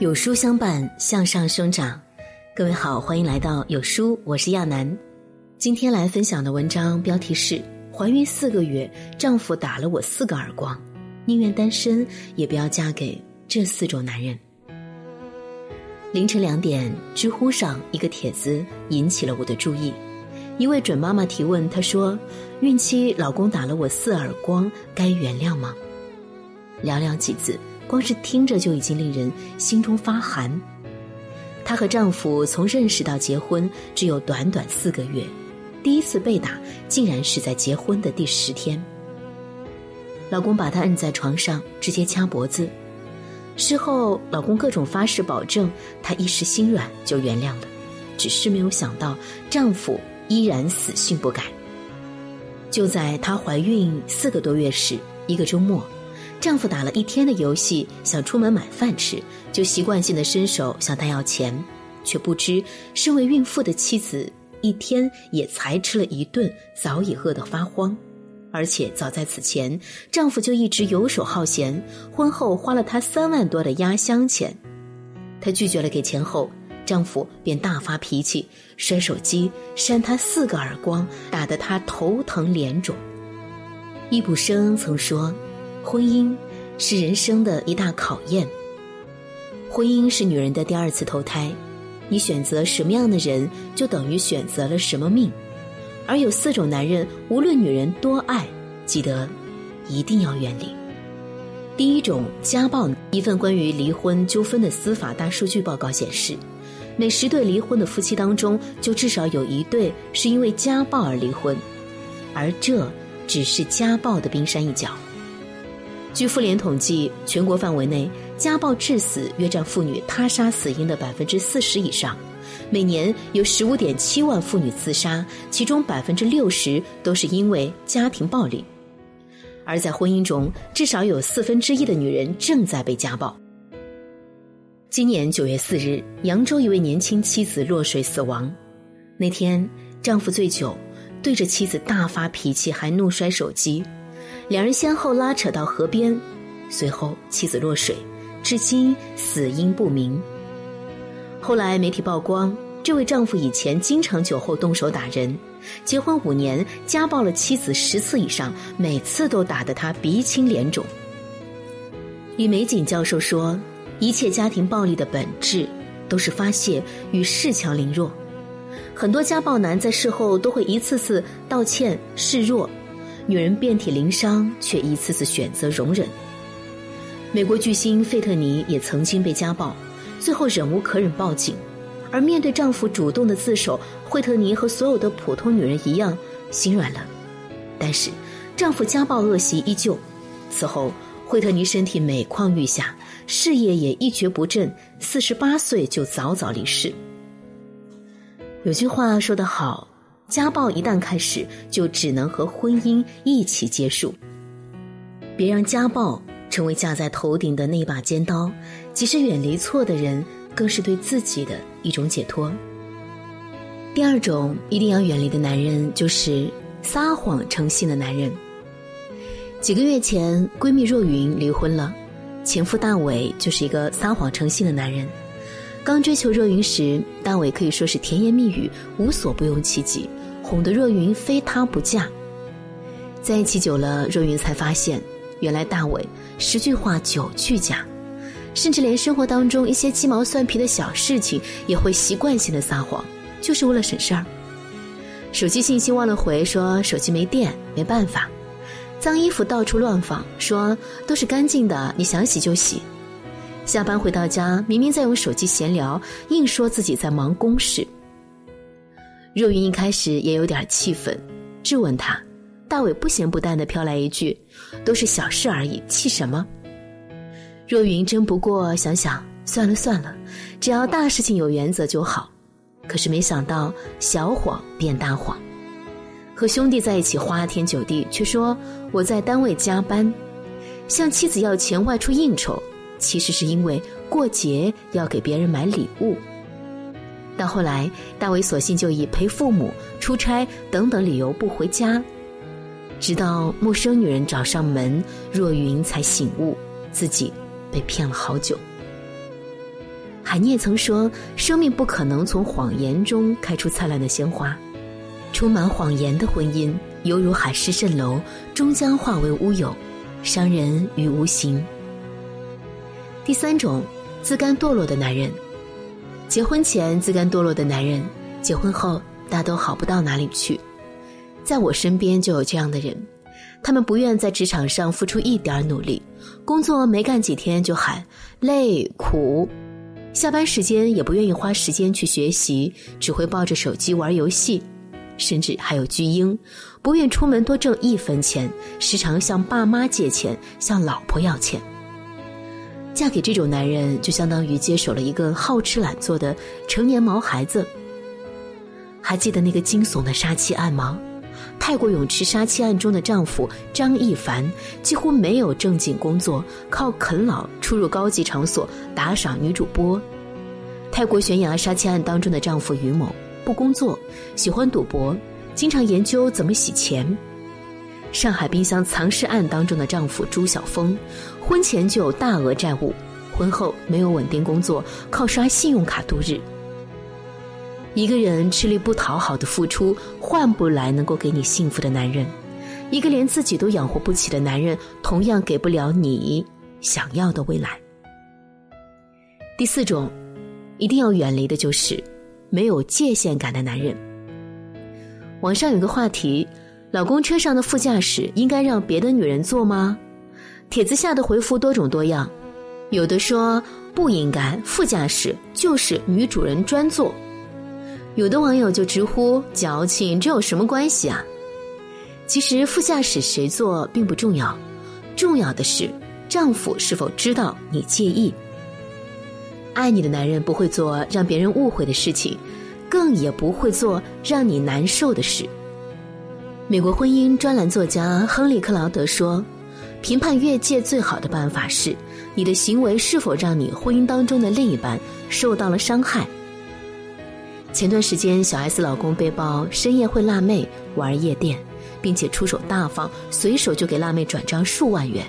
有书相伴，向上生长。各位好，欢迎来到有书，我是亚楠。今天来分享的文章标题是：怀孕四个月，丈夫打了我四个耳光，宁愿单身也不要嫁给这四种男人。凌晨两点，知乎上一个帖子引起了我的注意。一位准妈妈提问，她说：“孕期老公打了我四耳光，该原谅吗？”寥寥几字。光是听着就已经令人心中发寒。她和丈夫从认识到结婚只有短短四个月，第一次被打竟然是在结婚的第十天。老公把她摁在床上，直接掐脖子。事后，老公各种发誓保证，她一时心软就原谅了，只是没有想到丈夫依然死性不改。就在她怀孕四个多月时，一个周末。丈夫打了一天的游戏，想出门买饭吃，就习惯性的伸手向她要钱，却不知身为孕妇的妻子一天也才吃了一顿，早已饿得发慌。而且早在此前，丈夫就一直游手好闲，婚后花了她三万多的压箱钱。她拒绝了给钱后，丈夫便大发脾气，摔手机，扇她四个耳光，打得她头疼脸肿。易卜生曾说。婚姻是人生的一大考验。婚姻是女人的第二次投胎，你选择什么样的人，就等于选择了什么命。而有四种男人，无论女人多爱，记得一定要远离。第一种，家暴。一份关于离婚纠纷的司法大数据报告显示，每十对离婚的夫妻当中，就至少有一对是因为家暴而离婚，而这只是家暴的冰山一角。据妇联统计，全国范围内家暴致死约占妇女他杀死因的百分之四十以上，每年有十五点七万妇女自杀，其中百分之六十都是因为家庭暴力。而在婚姻中，至少有四分之一的女人正在被家暴。今年九月四日，扬州一位年轻妻子落水死亡。那天，丈夫醉酒，对着妻子大发脾气，还怒摔手机。两人先后拉扯到河边，随后妻子落水，至今死因不明。后来媒体曝光，这位丈夫以前经常酒后动手打人，结婚五年家暴了妻子十次以上，每次都打得她鼻青脸肿。李玫瑾教授说：“一切家庭暴力的本质都是发泄与恃强凌弱，很多家暴男在事后都会一次次道歉示弱。”女人遍体鳞伤，却一次次选择容忍。美国巨星费特尼也曾经被家暴，最后忍无可忍报警。而面对丈夫主动的自首，惠特尼和所有的普通女人一样心软了。但是，丈夫家暴恶习依旧。此后，惠特尼身体每况愈下，事业也一蹶不振，四十八岁就早早离世。有句话说得好。家暴一旦开始，就只能和婚姻一起结束。别让家暴成为架在头顶的那把尖刀，即使远离错的人，更是对自己的一种解脱。第二种一定要远离的男人，就是撒谎成性的男人。几个月前，闺蜜若云离婚了，前夫大伟就是一个撒谎成性的男人。刚追求若云时，大伟可以说是甜言蜜语，无所不用其极，哄得若云非他不嫁。在一起久了，若云才发现，原来大伟十句话九句假，甚至连生活当中一些鸡毛蒜皮的小事情也会习惯性的撒谎，就是为了省事儿。手机信息忘了回，说手机没电，没办法；脏衣服到处乱放，说都是干净的，你想洗就洗。下班回到家，明明在用手机闲聊，硬说自己在忙公事。若云一开始也有点气愤，质问他，大伟不咸不淡的飘来一句：“都是小事而已，气什么？”若云争不过，想想算了算了，只要大事情有原则就好。可是没想到小谎变大谎，和兄弟在一起花天酒地，却说我在单位加班，向妻子要钱外出应酬。其实是因为过节要给别人买礼物。到后来，大伟索性就以陪父母、出差等等理由不回家，直到陌生女人找上门，若云才醒悟自己被骗了好久。海涅曾说：“生命不可能从谎言中开出灿烂的鲜花，充满谎言的婚姻犹如海市蜃楼，终将化为乌有，伤人于无形。”第三种，自甘堕落的男人，结婚前自甘堕落的男人，结婚后大都好不到哪里去。在我身边就有这样的人，他们不愿在职场上付出一点努力，工作没干几天就喊累苦。下班时间也不愿意花时间去学习，只会抱着手机玩游戏，甚至还有巨婴，不愿出门多挣一分钱，时常向爸妈借钱，向老婆要钱。嫁给这种男人，就相当于接手了一个好吃懒做的成年毛孩子。还记得那个惊悚的杀妻案吗？泰国泳池杀妻案中的丈夫张一凡几乎没有正经工作，靠啃老出入高级场所打赏女主播。泰国悬崖杀妻案当中的丈夫于某不工作，喜欢赌博，经常研究怎么洗钱。上海冰箱藏尸案当中的丈夫朱晓峰，婚前就有大额债务，婚后没有稳定工作，靠刷信用卡度日。一个人吃力不讨好的付出，换不来能够给你幸福的男人；一个连自己都养活不起的男人，同样给不了你想要的未来。第四种，一定要远离的就是没有界限感的男人。网上有个话题：老公车上的副驾驶应该让别的女人坐吗？帖子下的回复多种多样，有的说不应该，副驾驶就是女主人专坐。有的网友就直呼矫情，这有什么关系啊？其实副驾驶谁坐并不重要，重要的是丈夫是否知道你介意。爱你的男人不会做让别人误会的事情，更也不会做让你难受的事。美国婚姻专栏作家亨利·克劳德说：“评判越界最好的办法是，你的行为是否让你婚姻当中的另一半受到了伤害。”前段时间，小 S 老公被曝深夜会辣妹玩夜店，并且出手大方，随手就给辣妹转账数万元。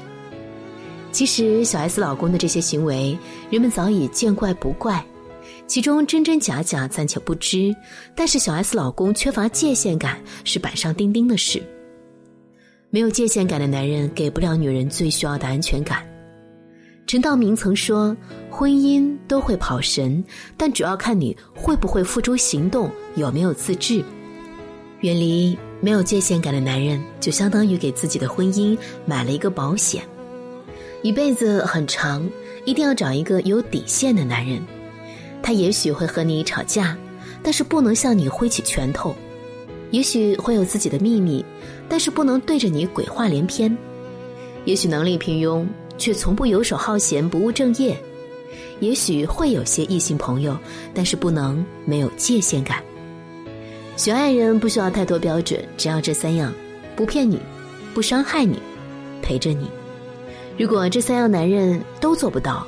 其实，小 S 老公的这些行为，人们早已见怪不怪，其中真真假假暂且不知。但是，小 S 老公缺乏界限感是板上钉钉的事。没有界限感的男人，给不了女人最需要的安全感。陈道明曾说：“婚姻都会跑神，但主要看你会不会付诸行动，有没有自制。远离没有界限感的男人，就相当于给自己的婚姻买了一个保险。一辈子很长，一定要找一个有底线的男人。他也许会和你吵架，但是不能向你挥起拳头；也许会有自己的秘密，但是不能对着你鬼话连篇；也许能力平庸。”却从不游手好闲、不务正业，也许会有些异性朋友，但是不能没有界限感。选爱人不需要太多标准，只要这三样：不骗你，不伤害你，陪着你。如果这三样男人都做不到，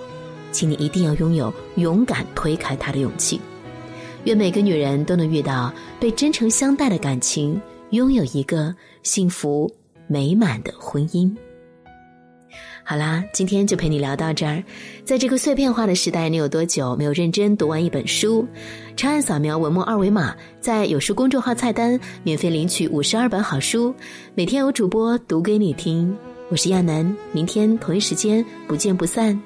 请你一定要拥有勇敢推开他的勇气。愿每个女人都能遇到被真诚相待的感情，拥有一个幸福美满的婚姻。好啦，今天就陪你聊到这儿。在这个碎片化的时代，你有多久没有认真读完一本书？长按扫描文末二维码，在有书公众号菜单免费领取五十二本好书，每天有主播读给你听。我是亚楠，明天同一时间不见不散。